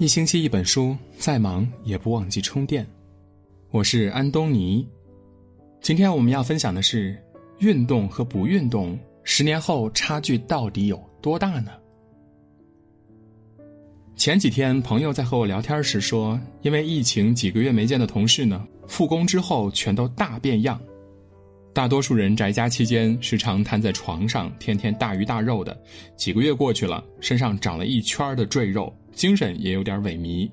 一星期一本书，再忙也不忘记充电。我是安东尼。今天我们要分享的是：运动和不运动，十年后差距到底有多大呢？前几天朋友在和我聊天时说，因为疫情，几个月没见的同事呢，复工之后全都大变样。大多数人宅家期间时常瘫在床上，天天大鱼大肉的，几个月过去了，身上长了一圈的赘肉。精神也有点萎靡，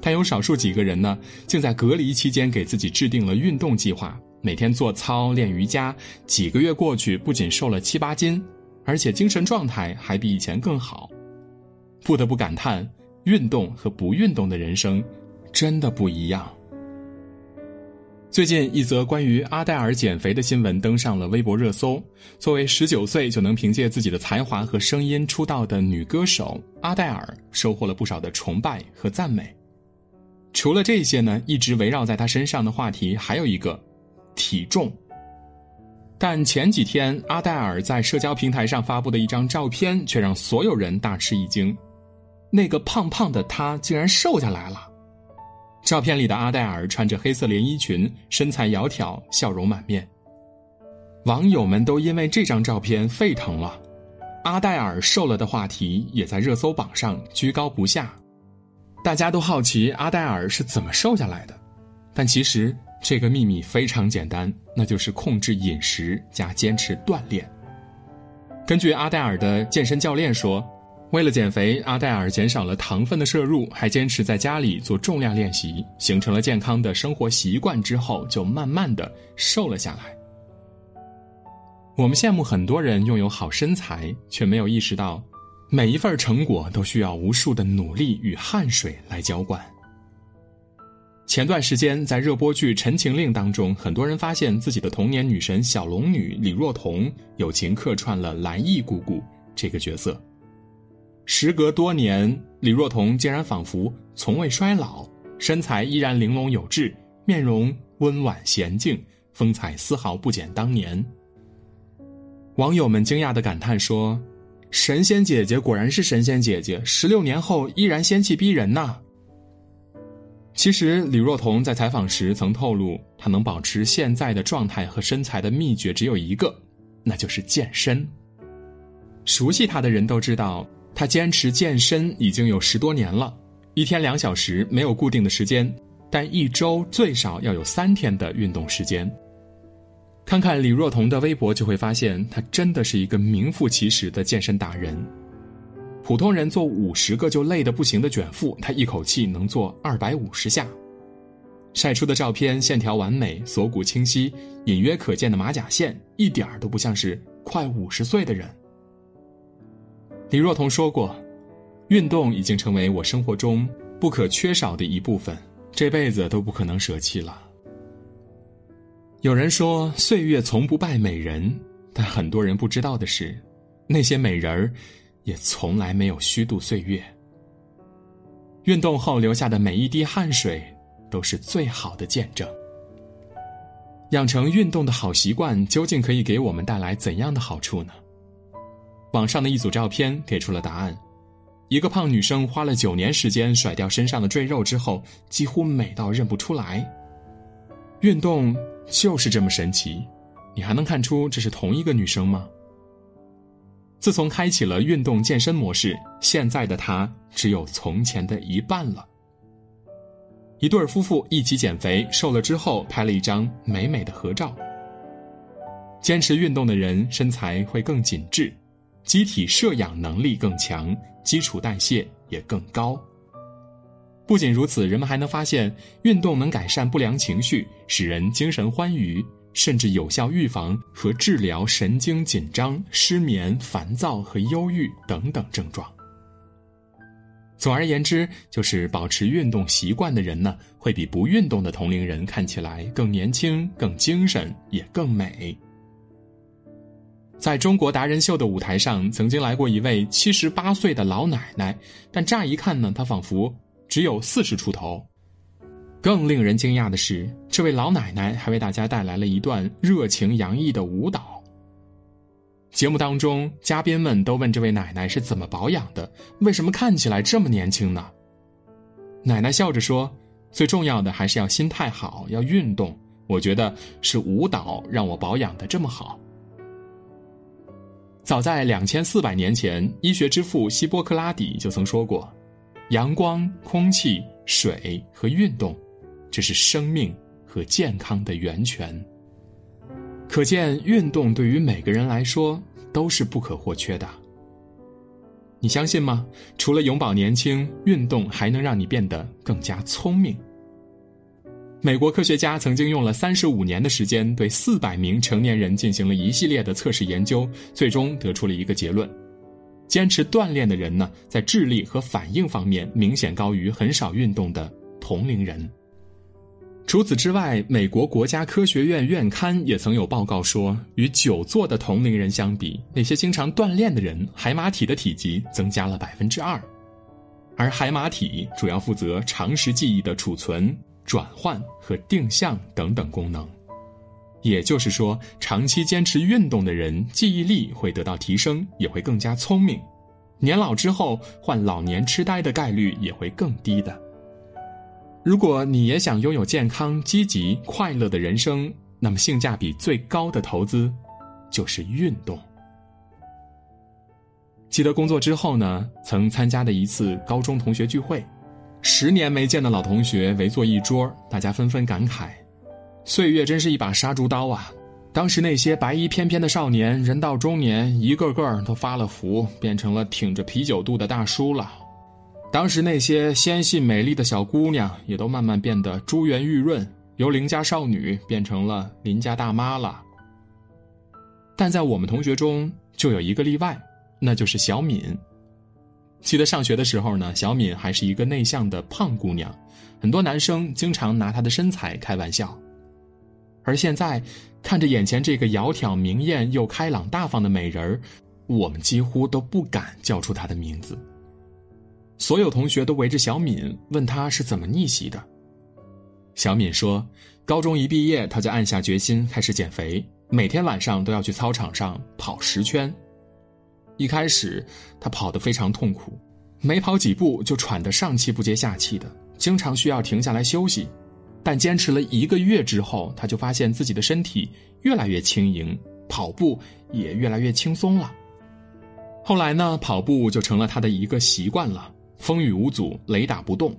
但有少数几个人呢，竟在隔离期间给自己制定了运动计划，每天做操练瑜伽，几个月过去，不仅瘦了七八斤，而且精神状态还比以前更好。不得不感叹，运动和不运动的人生，真的不一样。最近一则关于阿黛尔减肥的新闻登上了微博热搜。作为十九岁就能凭借自己的才华和声音出道的女歌手，阿黛尔收获了不少的崇拜和赞美。除了这些呢，一直围绕在她身上的话题还有一个体重。但前几天，阿黛尔在社交平台上发布的一张照片却让所有人大吃一惊：那个胖胖的她竟然瘦下来了。照片里的阿黛尔穿着黑色连衣裙，身材窈窕，笑容满面。网友们都因为这张照片沸腾了，阿黛尔瘦了的话题也在热搜榜上居高不下。大家都好奇阿黛尔是怎么瘦下来的，但其实这个秘密非常简单，那就是控制饮食加坚持锻炼。根据阿黛尔的健身教练说。为了减肥，阿黛尔减少了糖分的摄入，还坚持在家里做重量练习，形成了健康的生活习惯之后，就慢慢的瘦了下来。我们羡慕很多人拥有好身材，却没有意识到，每一份成果都需要无数的努力与汗水来浇灌。前段时间，在热播剧《陈情令》当中，很多人发现自己的童年女神小龙女李若彤友情客串了蓝奕姑姑这个角色。时隔多年，李若彤竟然仿佛从未衰老，身材依然玲珑有致，面容温婉娴静，风采丝毫不减当年。网友们惊讶的感叹说：“神仙姐姐果然是神仙姐姐，十六年后依然仙气逼人呐！”其实，李若彤在采访时曾透露，她能保持现在的状态和身材的秘诀只有一个，那就是健身。熟悉她的人都知道。他坚持健身已经有十多年了，一天两小时没有固定的时间，但一周最少要有三天的运动时间。看看李若彤的微博，就会发现她真的是一个名副其实的健身达人。普通人做五十个就累得不行的卷腹，她一口气能做二百五十下。晒出的照片线条完美，锁骨清晰，隐约可见的马甲线，一点儿都不像是快五十岁的人。李若彤说过：“运动已经成为我生活中不可缺少的一部分，这辈子都不可能舍弃了。”有人说岁月从不败美人，但很多人不知道的是，那些美人儿也从来没有虚度岁月。运动后留下的每一滴汗水，都是最好的见证。养成运动的好习惯，究竟可以给我们带来怎样的好处呢？网上的一组照片给出了答案：一个胖女生花了九年时间甩掉身上的赘肉之后，几乎美到认不出来。运动就是这么神奇，你还能看出这是同一个女生吗？自从开启了运动健身模式，现在的她只有从前的一半了。一对夫妇一起减肥，瘦了之后拍了一张美美的合照。坚持运动的人身材会更紧致。机体摄氧能力更强，基础代谢也更高。不仅如此，人们还能发现，运动能改善不良情绪，使人精神欢愉，甚至有效预防和治疗神经紧张、失眠、烦躁和忧郁等等症状。总而言之，就是保持运动习惯的人呢，会比不运动的同龄人看起来更年轻、更精神，也更美。在中国达人秀的舞台上，曾经来过一位七十八岁的老奶奶，但乍一看呢，她仿佛只有四十出头。更令人惊讶的是，这位老奶奶还为大家带来了一段热情洋溢的舞蹈。节目当中，嘉宾们都问这位奶奶是怎么保养的，为什么看起来这么年轻呢？奶奶笑着说：“最重要的还是要心态好，要运动。我觉得是舞蹈让我保养的这么好。”早在两千四百年前，医学之父希波克拉底就曾说过：“阳光、空气、水和运动，这是生命和健康的源泉。”可见，运动对于每个人来说都是不可或缺的。你相信吗？除了永葆年轻，运动还能让你变得更加聪明。美国科学家曾经用了三十五年的时间，对四百名成年人进行了一系列的测试研究，最终得出了一个结论：坚持锻炼的人呢，在智力和反应方面明显高于很少运动的同龄人。除此之外，美国国家科学院院刊也曾有报告说，与久坐的同龄人相比，那些经常锻炼的人，海马体的体积增加了百分之二，而海马体主要负责长时记忆的储存、转换和定向等等功能。也就是说，长期坚持运动的人，记忆力会得到提升，也会更加聪明，年老之后患老年痴呆的概率也会更低的。如果你也想拥有健康、积极、快乐的人生，那么性价比最高的投资，就是运动。记得工作之后呢，曾参加的一次高中同学聚会，十年没见的老同学围坐一桌，大家纷纷感慨：岁月真是一把杀猪刀啊！当时那些白衣翩翩的少年，人到中年，一个个都发了福，变成了挺着啤酒肚的大叔了。当时那些纤细美丽的小姑娘，也都慢慢变得珠圆玉润，由邻家少女变成了邻家大妈了。但在我们同学中，就有一个例外，那就是小敏。记得上学的时候呢，小敏还是一个内向的胖姑娘，很多男生经常拿她的身材开玩笑。而现在，看着眼前这个窈窕明艳又开朗大方的美人儿，我们几乎都不敢叫出她的名字。所有同学都围着小敏问她是怎么逆袭的。小敏说：“高中一毕业，她就暗下决心开始减肥，每天晚上都要去操场上跑十圈。一开始，他跑得非常痛苦，没跑几步就喘得上气不接下气的，经常需要停下来休息。但坚持了一个月之后，他就发现自己的身体越来越轻盈，跑步也越来越轻松了。后来呢，跑步就成了他的一个习惯了。”风雨无阻，雷打不动。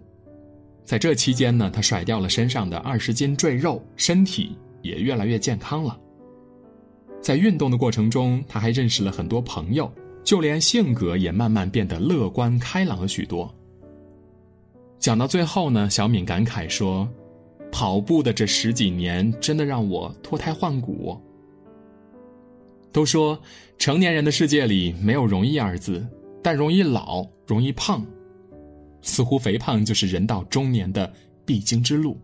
在这期间呢，他甩掉了身上的二十斤赘肉，身体也越来越健康了。在运动的过程中，他还认识了很多朋友，就连性格也慢慢变得乐观开朗了许多。讲到最后呢，小敏感慨说：“跑步的这十几年，真的让我脱胎换骨。”都说成年人的世界里没有容易二字，但容易老，容易胖。似乎肥胖就是人到中年的必经之路，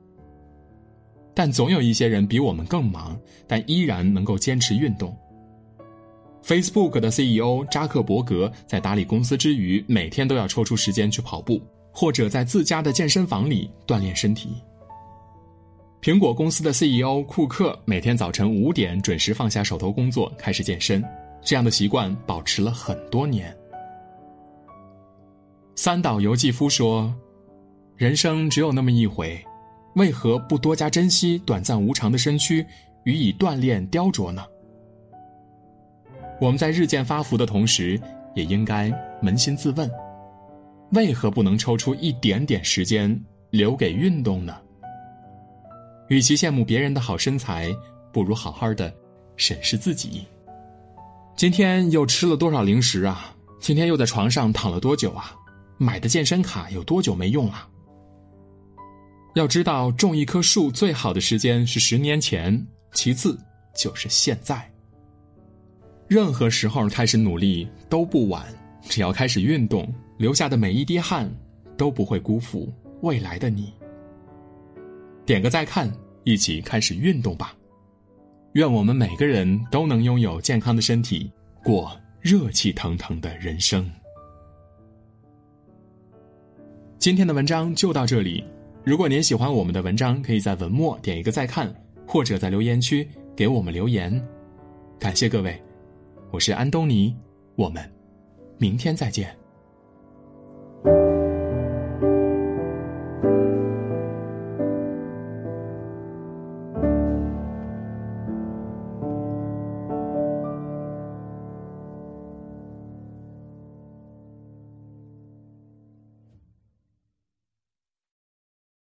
但总有一些人比我们更忙，但依然能够坚持运动。Facebook 的 CEO 扎克伯格在打理公司之余，每天都要抽出时间去跑步，或者在自家的健身房里锻炼身体。苹果公司的 CEO 库克每天早晨五点准时放下手头工作，开始健身，这样的习惯保持了很多年。三岛由纪夫说：“人生只有那么一回，为何不多加珍惜短暂无常的身躯，予以锻炼雕琢呢？”我们在日渐发福的同时，也应该扪心自问：为何不能抽出一点点时间留给运动呢？与其羡慕别人的好身材，不如好好的审视自己。今天又吃了多少零食啊？今天又在床上躺了多久啊？买的健身卡有多久没用了？要知道，种一棵树最好的时间是十年前，其次就是现在。任何时候开始努力都不晚，只要开始运动，流下的每一滴汗都不会辜负未来的你。点个再看，一起开始运动吧！愿我们每个人都能拥有健康的身体，过热气腾腾的人生。今天的文章就到这里。如果您喜欢我们的文章，可以在文末点一个再看，或者在留言区给我们留言。感谢各位，我是安东尼，我们明天再见。